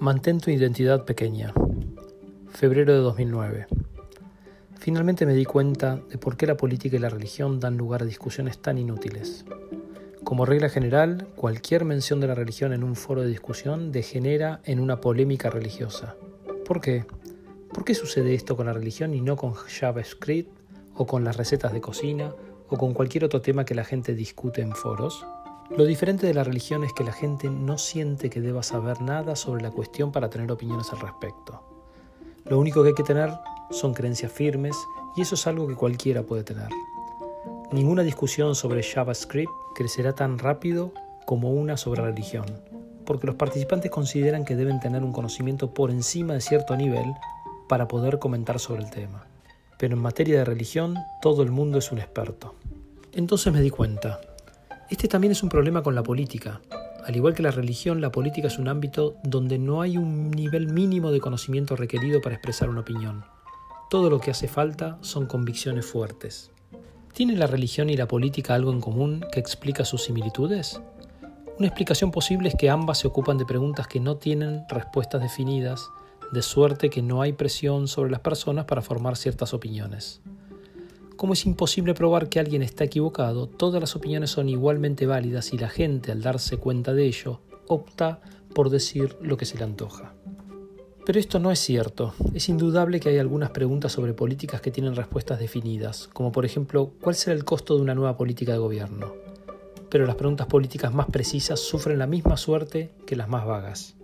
Mantén tu identidad pequeña. Febrero de 2009. Finalmente me di cuenta de por qué la política y la religión dan lugar a discusiones tan inútiles. Como regla general, cualquier mención de la religión en un foro de discusión degenera en una polémica religiosa. ¿Por qué? ¿Por qué sucede esto con la religión y no con JavaScript o con las recetas de cocina o con cualquier otro tema que la gente discute en foros? Lo diferente de la religión es que la gente no siente que deba saber nada sobre la cuestión para tener opiniones al respecto. Lo único que hay que tener son creencias firmes y eso es algo que cualquiera puede tener. Ninguna discusión sobre JavaScript crecerá tan rápido como una sobre religión, porque los participantes consideran que deben tener un conocimiento por encima de cierto nivel para poder comentar sobre el tema. Pero en materia de religión todo el mundo es un experto. Entonces me di cuenta, este también es un problema con la política. Al igual que la religión, la política es un ámbito donde no hay un nivel mínimo de conocimiento requerido para expresar una opinión. Todo lo que hace falta son convicciones fuertes. ¿Tiene la religión y la política algo en común que explica sus similitudes? Una explicación posible es que ambas se ocupan de preguntas que no tienen respuestas definidas, de suerte que no hay presión sobre las personas para formar ciertas opiniones. Como es imposible probar que alguien está equivocado, todas las opiniones son igualmente válidas y la gente, al darse cuenta de ello, opta por decir lo que se le antoja. Pero esto no es cierto. Es indudable que hay algunas preguntas sobre políticas que tienen respuestas definidas, como por ejemplo, ¿cuál será el costo de una nueva política de gobierno? Pero las preguntas políticas más precisas sufren la misma suerte que las más vagas.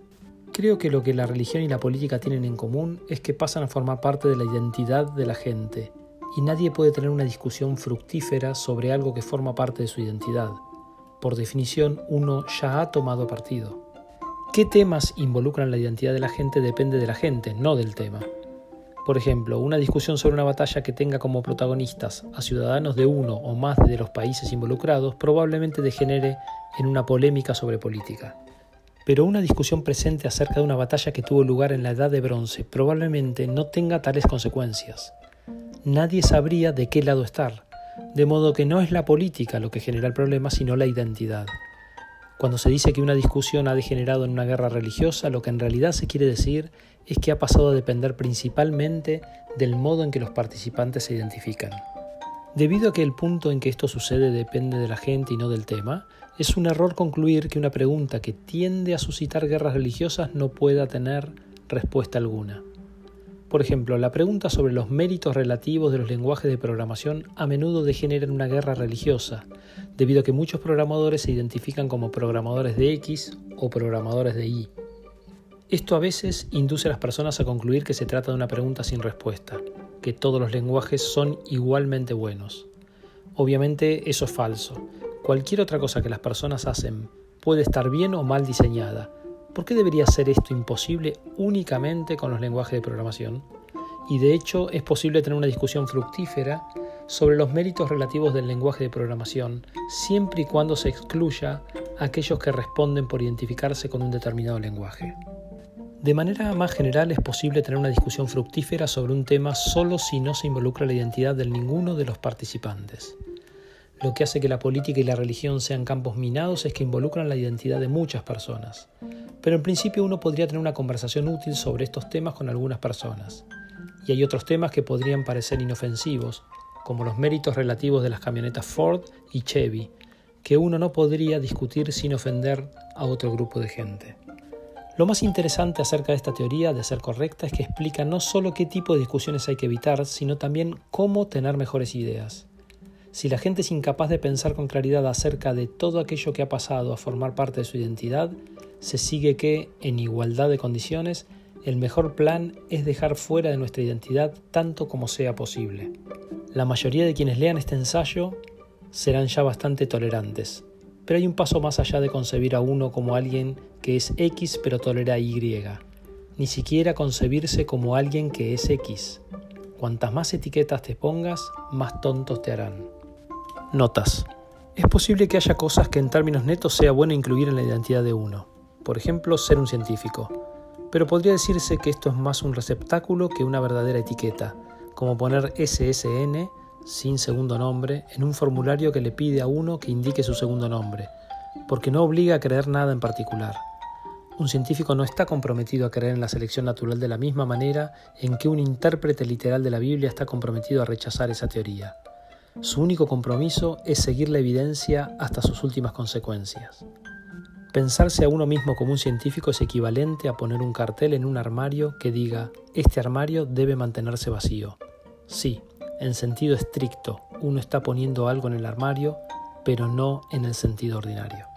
Creo que lo que la religión y la política tienen en común es que pasan a formar parte de la identidad de la gente y nadie puede tener una discusión fructífera sobre algo que forma parte de su identidad. Por definición, uno ya ha tomado partido. ¿Qué temas involucran la identidad de la gente depende de la gente, no del tema? Por ejemplo, una discusión sobre una batalla que tenga como protagonistas a ciudadanos de uno o más de los países involucrados probablemente degenere en una polémica sobre política. Pero una discusión presente acerca de una batalla que tuvo lugar en la Edad de Bronce probablemente no tenga tales consecuencias nadie sabría de qué lado estar, de modo que no es la política lo que genera el problema, sino la identidad. Cuando se dice que una discusión ha degenerado en una guerra religiosa, lo que en realidad se quiere decir es que ha pasado a depender principalmente del modo en que los participantes se identifican. Debido a que el punto en que esto sucede depende de la gente y no del tema, es un error concluir que una pregunta que tiende a suscitar guerras religiosas no pueda tener respuesta alguna. Por ejemplo, la pregunta sobre los méritos relativos de los lenguajes de programación a menudo degenera en una guerra religiosa, debido a que muchos programadores se identifican como programadores de X o programadores de Y. Esto a veces induce a las personas a concluir que se trata de una pregunta sin respuesta, que todos los lenguajes son igualmente buenos. Obviamente eso es falso. Cualquier otra cosa que las personas hacen puede estar bien o mal diseñada, ¿Por qué debería ser esto imposible únicamente con los lenguajes de programación? Y de hecho es posible tener una discusión fructífera sobre los méritos relativos del lenguaje de programación, siempre y cuando se excluya a aquellos que responden por identificarse con un determinado lenguaje. De manera más general es posible tener una discusión fructífera sobre un tema solo si no se involucra la identidad de ninguno de los participantes. Lo que hace que la política y la religión sean campos minados es que involucran la identidad de muchas personas. Pero en principio uno podría tener una conversación útil sobre estos temas con algunas personas. Y hay otros temas que podrían parecer inofensivos, como los méritos relativos de las camionetas Ford y Chevy, que uno no podría discutir sin ofender a otro grupo de gente. Lo más interesante acerca de esta teoría de ser correcta es que explica no solo qué tipo de discusiones hay que evitar, sino también cómo tener mejores ideas. Si la gente es incapaz de pensar con claridad acerca de todo aquello que ha pasado a formar parte de su identidad, se sigue que, en igualdad de condiciones, el mejor plan es dejar fuera de nuestra identidad tanto como sea posible. La mayoría de quienes lean este ensayo serán ya bastante tolerantes, pero hay un paso más allá de concebir a uno como alguien que es X pero tolera Y, ni siquiera concebirse como alguien que es X. Cuantas más etiquetas te pongas, más tontos te harán. Notas. Es posible que haya cosas que en términos netos sea bueno incluir en la identidad de uno. Por ejemplo, ser un científico. Pero podría decirse que esto es más un receptáculo que una verdadera etiqueta, como poner SSN, sin segundo nombre, en un formulario que le pide a uno que indique su segundo nombre, porque no obliga a creer nada en particular. Un científico no está comprometido a creer en la selección natural de la misma manera en que un intérprete literal de la Biblia está comprometido a rechazar esa teoría. Su único compromiso es seguir la evidencia hasta sus últimas consecuencias. Pensarse a uno mismo como un científico es equivalente a poner un cartel en un armario que diga, este armario debe mantenerse vacío. Sí, en sentido estricto, uno está poniendo algo en el armario, pero no en el sentido ordinario.